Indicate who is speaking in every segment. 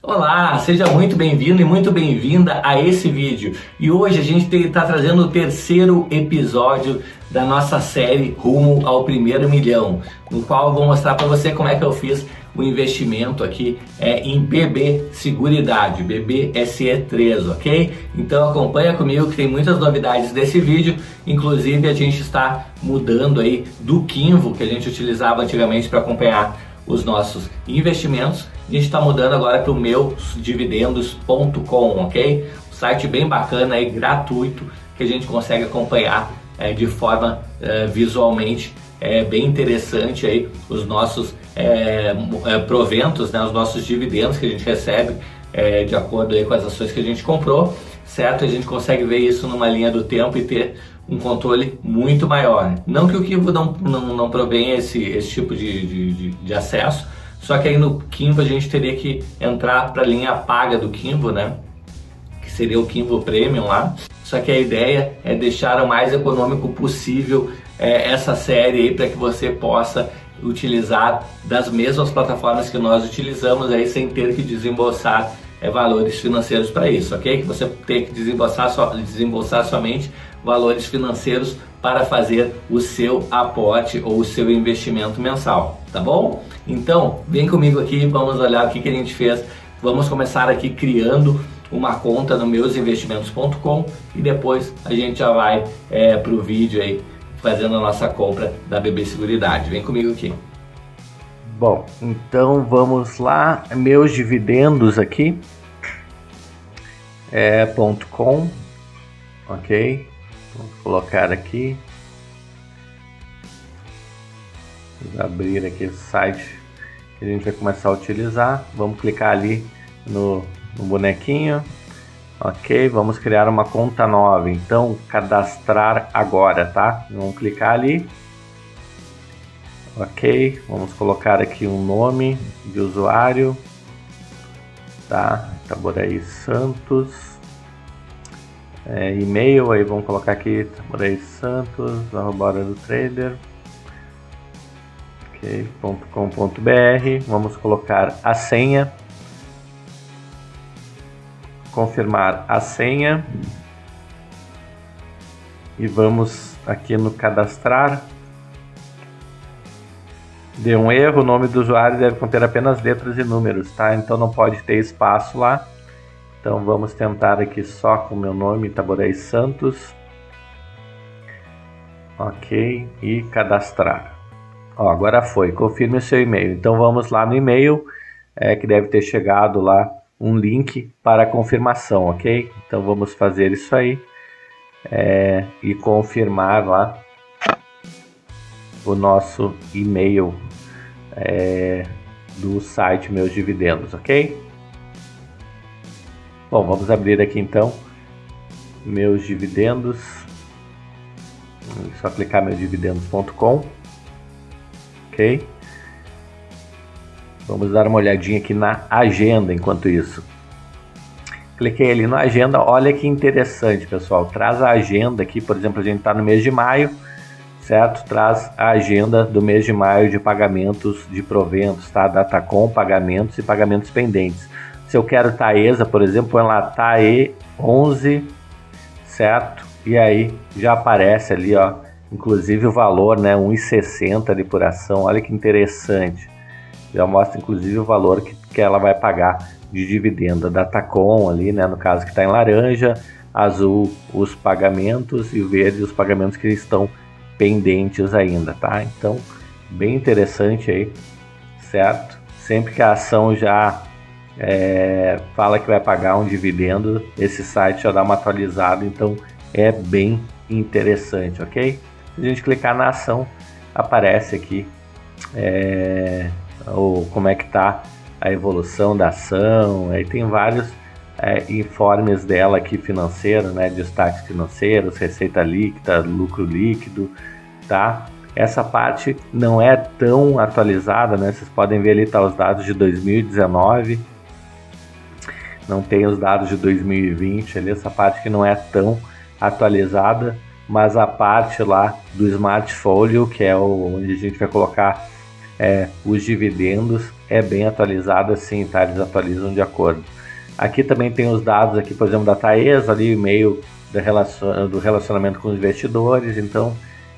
Speaker 1: Olá, seja muito bem-vindo e muito bem-vinda a esse vídeo. E hoje a gente está trazendo o terceiro episódio da nossa série Rumo ao Primeiro Milhão, no qual eu vou mostrar para você como é que eu fiz o investimento aqui é, em BB Seguridade, BB SE3, ok? Então acompanha comigo que tem muitas novidades desse vídeo, inclusive a gente está mudando aí do Kinvo que a gente utilizava antigamente para acompanhar os nossos investimentos. A gente está mudando agora para o meusdividendos.com, ok? Um site bem bacana aí, gratuito, que a gente consegue acompanhar é, de forma é, visualmente é bem interessante aí os nossos é, é, proventos, né, os nossos dividendos que a gente recebe é, de acordo aí com as ações que a gente comprou, certo? A gente consegue ver isso numa linha do tempo e ter um controle muito maior. Não que o Kivo não, não, não provenha esse, esse tipo de, de, de, acesso, só que aí no Kimvo a gente teria que entrar para a linha paga do Kimvo, né? Que seria o Kimvo Premium lá. Só que a ideia é deixar o mais econômico possível é, essa série aí para que você possa utilizar das mesmas plataformas que nós utilizamos aí sem ter que desembolsar é, valores financeiros para isso, ok? Que você tem que desembolsar, so, desembolsar somente valores financeiros para fazer o seu aporte ou o seu investimento mensal, tá bom? Então, vem comigo aqui, vamos olhar o que, que a gente fez. Vamos começar aqui criando uma conta no meusinvestimentos.com e depois a gente já vai é, para o vídeo aí fazendo a nossa compra da BB Seguridade. Vem comigo aqui.
Speaker 2: Bom, então vamos lá, meus dividendos aqui é ponto .com, ok? Vamos colocar aqui, vamos abrir aqui esse site que a gente vai começar a utilizar. Vamos clicar ali no, no bonequinho, Ok, vamos criar uma conta nova. Então, cadastrar agora, tá? Vamos clicar ali. Ok, vamos colocar aqui um nome de usuário. Tá, Taboraí Santos. É, e-mail, aí vamos colocar aqui Taboraí Santos, arroba do trader. Ok.com.br. Vamos colocar a senha confirmar a senha e vamos aqui no cadastrar. Deu um erro, o nome do usuário deve conter apenas letras e números, tá? Então não pode ter espaço lá. Então vamos tentar aqui só com o meu nome, Itaborei Santos. Ok, e cadastrar. Ó, agora foi, confirme o seu e-mail. Então vamos lá no e-mail, é, que deve ter chegado lá um link para confirmação, ok? Então vamos fazer isso aí é, e confirmar lá o nosso e-mail é, do site Meus Dividendos, ok? Bom, vamos abrir aqui então Meus Dividendos. Só clicar meusdividendos.com, ok? Vamos dar uma olhadinha aqui na agenda enquanto isso. Cliquei ali na agenda, olha que interessante, pessoal. Traz a agenda aqui, por exemplo, a gente está no mês de maio, certo? Traz a agenda do mês de maio de pagamentos de proventos, tá? Datacom, pagamentos e pagamentos pendentes. Se eu quero Taesa, por exemplo, põe lá TAE 11, certo? E aí já aparece ali, ó, inclusive o valor, né, 1,60 de ação. Olha que interessante já mostra inclusive o valor que, que ela vai pagar de dividendo da Tacom ali, né, no caso que está em laranja, azul os pagamentos e verde os pagamentos que estão pendentes ainda, tá? Então, bem interessante aí, certo? Sempre que a ação já é, fala que vai pagar um dividendo, esse site já dá uma atualizada, então é bem interessante, ok? Se a gente clicar na ação, aparece aqui é, ou como é que está a evolução da ação, aí tem vários é, informes dela aqui financeiro, né, destaques financeiros, receita líquida, lucro líquido, tá? Essa parte não é tão atualizada, né? Vocês podem ver ali tá os dados de 2019, não tem os dados de 2020 ali, essa parte que não é tão atualizada, mas a parte lá do smartphone, que é onde a gente vai colocar é, os dividendos é bem atualizada sim, tá? Eles atualizam de acordo. Aqui também tem os dados aqui, por exemplo, da Taesa, ali e-mail do relacionamento com os investidores, então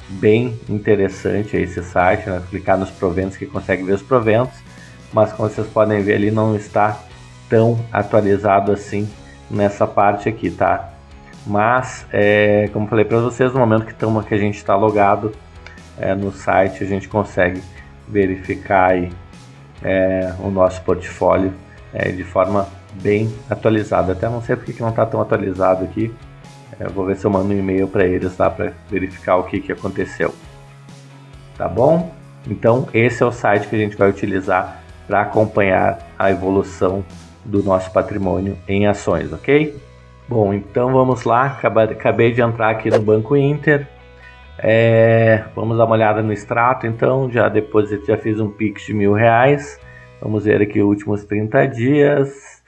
Speaker 2: bem interessante esse site, né? clicar nos proventos que consegue ver os proventos, mas como vocês podem ver ali não está tão atualizado assim nessa parte aqui, tá? Mas, é, como falei para vocês, no momento que, tamo, que a gente está logado é, no site, a gente consegue verificar aí, é, o nosso portfólio é, de forma bem atualizada. Até não sei porque que não está tão atualizado aqui. É, vou ver se eu mando um e-mail para eles lá para verificar o que, que aconteceu. Tá bom? Então, esse é o site que a gente vai utilizar para acompanhar a evolução do nosso patrimônio em ações, ok? Bom, então vamos lá. Acabei de entrar aqui no Banco Inter. É, vamos dar uma olhada no extrato, então. Já depois já fiz um Pix de mil reais. Vamos ver aqui os últimos 30 dias.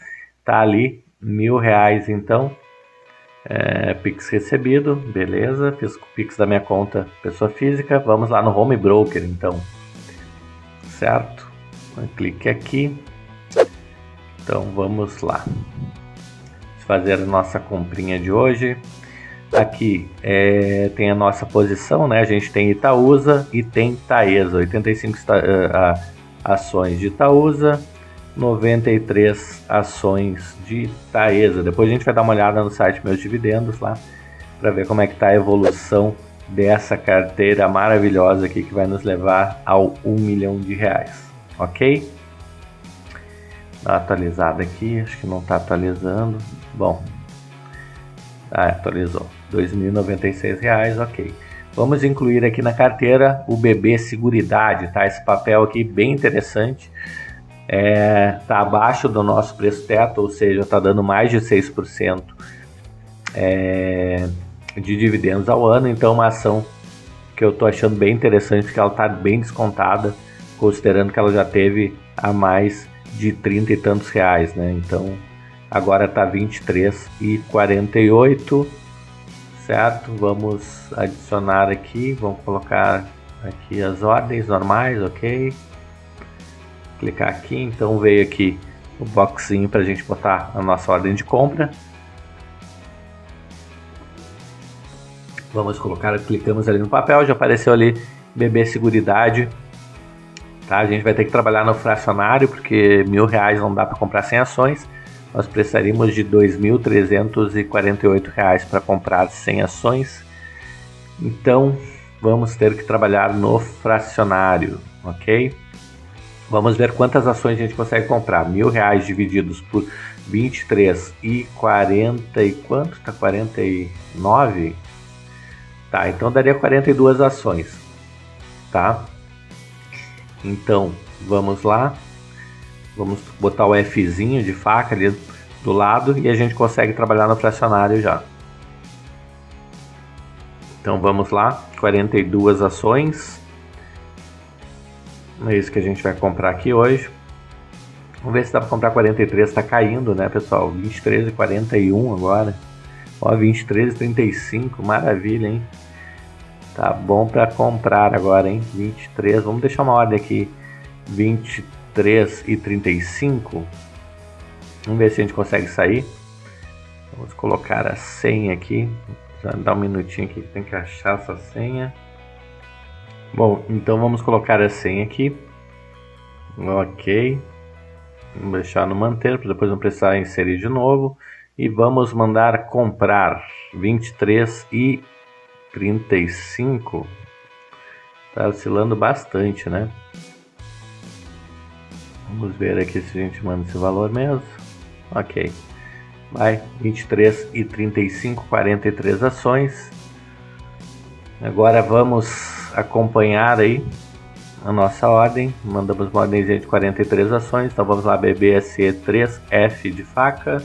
Speaker 2: Tá ali, mil reais então. É, Pix recebido, beleza. Fiz o Pix da minha conta pessoa física. Vamos lá no Home Broker então. Certo? Clique aqui. Então vamos lá. Fazer a nossa comprinha de hoje. Aqui é, tem a nossa posição, né? A gente tem Itaúsa e tem Taesa. 85 uh, ações de Itaúsa, 93 ações de Taesa. Depois a gente vai dar uma olhada no site Meus Dividendos lá para ver como é que está a evolução dessa carteira maravilhosa aqui que vai nos levar ao 1 milhão de reais, ok? Dá uma atualizada aqui, acho que não está atualizando. Bom, ah, atualizou. R$ 2.096, ok. Vamos incluir aqui na carteira o BB Seguridade, tá? Esse papel aqui bem interessante. É, tá abaixo do nosso preço teto, ou seja, está dando mais de 6% é, de dividendos ao ano. Então, uma ação que eu estou achando bem interessante, porque ela está bem descontada, considerando que ela já teve a mais de 30 e tantos reais, né? Então, agora está 23 e 48 certo? Vamos adicionar aqui, vamos colocar aqui as ordens normais, ok? Clicar aqui, então veio aqui o boxinho para a gente botar a nossa ordem de compra. Vamos colocar, clicamos ali no papel, já apareceu ali BB Seguridade. Tá? A gente vai ter que trabalhar no fracionário porque mil reais não dá para comprar sem ações nós precisaríamos de R$ 2.348 para comprar 100 ações. Então, vamos ter que trabalhar no fracionário, ok? Vamos ver quantas ações a gente consegue comprar. Mil reais divididos por 23 e 40 e quanto? Tá 49? Tá, então daria 42 ações, tá? Então, vamos lá. Vamos botar o Fzinho de faca ali do lado e a gente consegue trabalhar no fracionário já. Então vamos lá, 42 ações. É isso que a gente vai comprar aqui hoje. Vamos ver se dá para comprar 43, está caindo, né, pessoal? 23 e 41 agora. Ó, 23 e 35, maravilha, hein? Tá bom para comprar agora, hein? 23, vamos deixar uma ordem aqui. 23 3 e 35. Vamos ver se a gente consegue sair. Vamos colocar a senha aqui. Já dá um minutinho aqui que tem que achar essa senha. Bom, então vamos colocar a senha aqui. Ok. Vamos deixar no manter, para depois não precisar inserir de novo. E vamos mandar comprar 23 e 35. Tá oscilando bastante, né? Vamos ver aqui se a gente manda esse valor mesmo. Ok. Vai, 23 e 35, 43 ações. Agora vamos acompanhar aí a nossa ordem. Mandamos uma ordem de 43 ações. Então vamos lá, BBSE 3F de faca.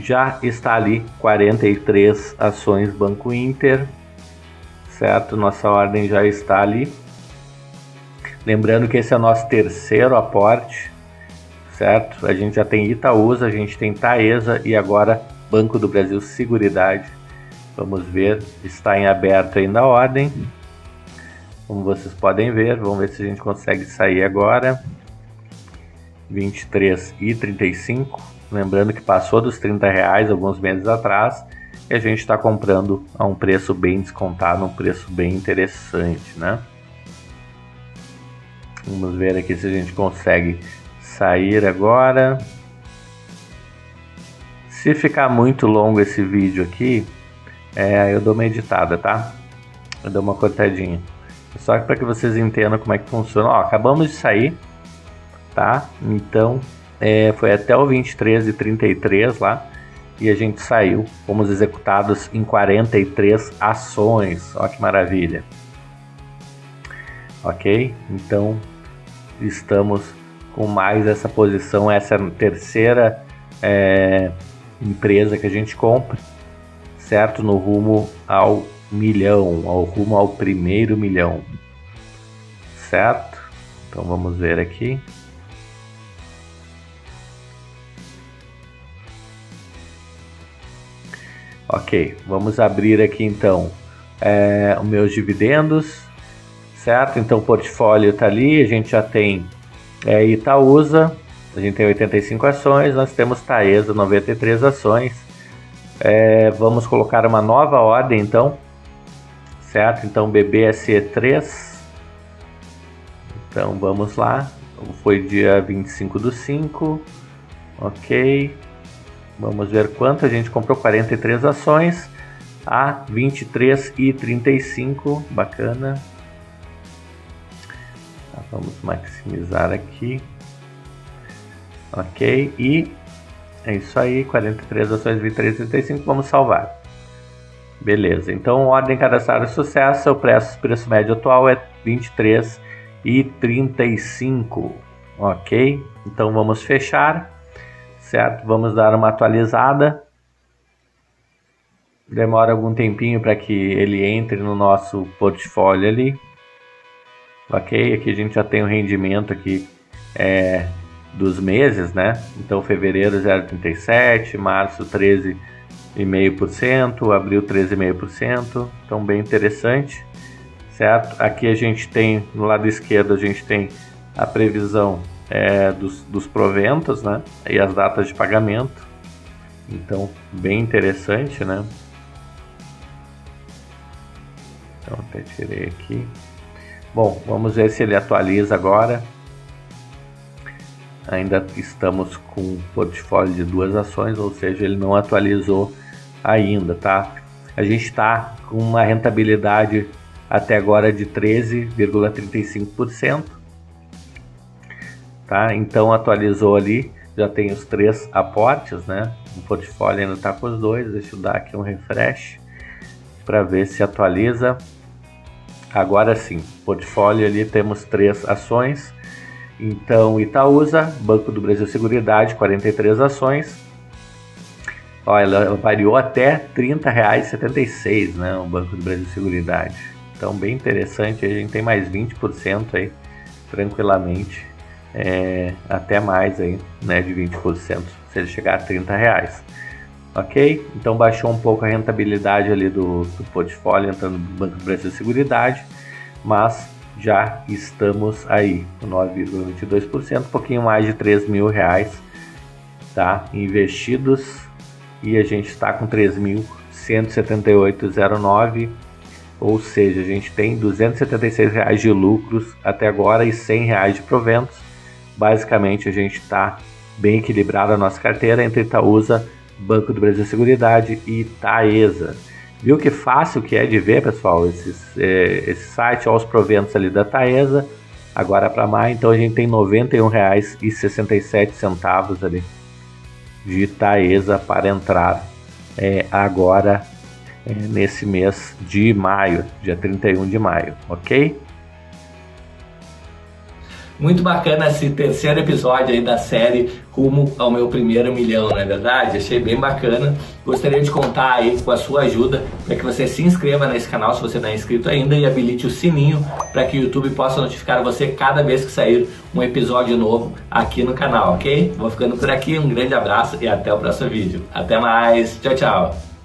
Speaker 2: Já está ali 43 ações Banco Inter. Certo? Nossa ordem já está ali. Lembrando que esse é o nosso terceiro aporte, certo? A gente já tem Itaúsa, a gente tem Taesa e agora Banco do Brasil Seguridade. Vamos ver, está em aberto ainda a ordem. Como vocês podem ver, vamos ver se a gente consegue sair agora. 23,35. Lembrando que passou dos 30 reais alguns meses atrás e a gente está comprando a um preço bem descontado, um preço bem interessante, né? Vamos ver aqui se a gente consegue sair agora. Se ficar muito longo esse vídeo aqui, é, eu dou uma editada, tá? Eu dou uma cortadinha. Só para que vocês entendam como é que funciona. Ó, acabamos de sair, tá? Então, é, foi até o 23 e 33 lá e a gente saiu. Fomos executados em 43 ações. Olha que maravilha. Ok? Então, estamos com mais essa posição, essa é terceira é, empresa que a gente compra, certo? No rumo ao milhão, ao rumo ao primeiro milhão, certo? Então vamos ver aqui. Ok, vamos abrir aqui então é, os meus dividendos, certo? Então o portfólio está ali, a gente já tem é, Itaúsa, a gente tem 85 ações, nós temos Taesa, 93 ações. É, vamos colocar uma nova ordem então, certo? Então BBSE3, então vamos lá, foi dia 25 do 5, ok. Vamos ver quanto a gente comprou 43 ações a 23 e 35, bacana. Tá, vamos maximizar aqui. OK, e é isso aí, 43 ações 23 e 35, vamos salvar. Beleza, então ordem cadastrada sucesso, o preço, preço médio atual é 23 e 35, ok? Então vamos fechar certo? Vamos dar uma atualizada. Demora algum tempinho para que ele entre no nosso portfólio ali. Ok? Aqui a gente já tem o rendimento aqui é, dos meses, né? Então fevereiro 0,37, março 13,5%, abril 13,5%. Então bem interessante, certo? Aqui a gente tem no lado esquerdo a gente tem a previsão é, dos, dos proventos, né? E as datas de pagamento. Então, bem interessante, né? Então, até tirei aqui. Bom, vamos ver se ele atualiza agora. Ainda estamos com um portfólio de duas ações, ou seja, ele não atualizou ainda, tá? A gente está com uma rentabilidade até agora de 13,35% tá? Então atualizou ali, já tem os três aportes, né? O portfólio ainda está com os dois, deixa eu dar aqui um refresh para ver se atualiza. Agora sim, portfólio ali temos três ações. Então Itaúsa, Banco do Brasil Seguridade, 43 ações. Ó, ela variou até R$ 30,76, né? O Banco do Brasil Seguridade. Então bem interessante, a gente tem mais 20% aí tranquilamente é, até mais aí, né, de 20%, se ele chegar a 30 reais. Ok? Então baixou um pouco a rentabilidade ali do, do portfólio entrando no Banco do Brasil Seguridade, mas já estamos aí com 9,22%, um pouquinho mais de 3 mil reais tá, investidos e a gente está com 3.178,09 ou seja, a gente tem 276 reais de lucros até agora e 100 reais de proventos Basicamente, a gente está bem equilibrado a nossa carteira entre Itaúsa, Banco do Brasil Seguridade e Taesa. Viu que fácil que é de ver, pessoal, é, esse site, olha os proventos ali da Taesa, agora para mais, então a gente tem R$ 91,67 ali de Taesa para entrar é, agora é, nesse mês de maio, dia 31 de maio, ok?
Speaker 1: Muito bacana esse terceiro episódio aí da série Rumo ao Meu Primeiro Milhão, não é verdade? Achei bem bacana. Gostaria de contar aí com a sua ajuda para que você se inscreva nesse canal se você não é inscrito ainda e habilite o sininho para que o YouTube possa notificar você cada vez que sair um episódio novo aqui no canal, ok? Vou ficando por aqui, um grande abraço e até o próximo vídeo. Até mais, tchau, tchau!